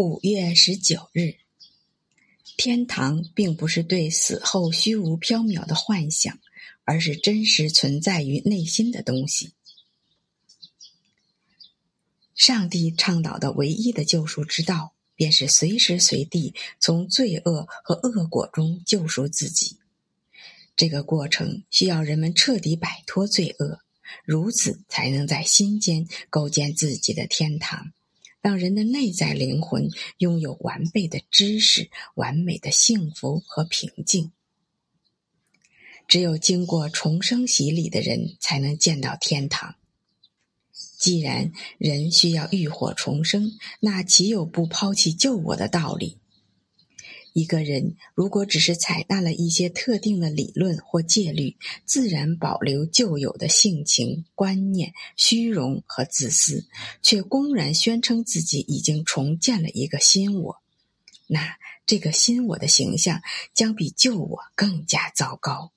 五月十九日，天堂并不是对死后虚无缥缈的幻想，而是真实存在于内心的东西。上帝倡导的唯一的救赎之道，便是随时随地从罪恶和恶果中救赎自己。这个过程需要人们彻底摆脱罪恶，如此才能在心间构建自己的天堂。让人的内在灵魂拥有完备的知识、完美的幸福和平静。只有经过重生洗礼的人，才能见到天堂。既然人需要浴火重生，那岂有不抛弃救我的道理？一个人如果只是采纳了一些特定的理论或戒律，自然保留旧有的性情、观念、虚荣和自私，却公然宣称自己已经重建了一个新我，那这个新我的形象将比旧我更加糟糕。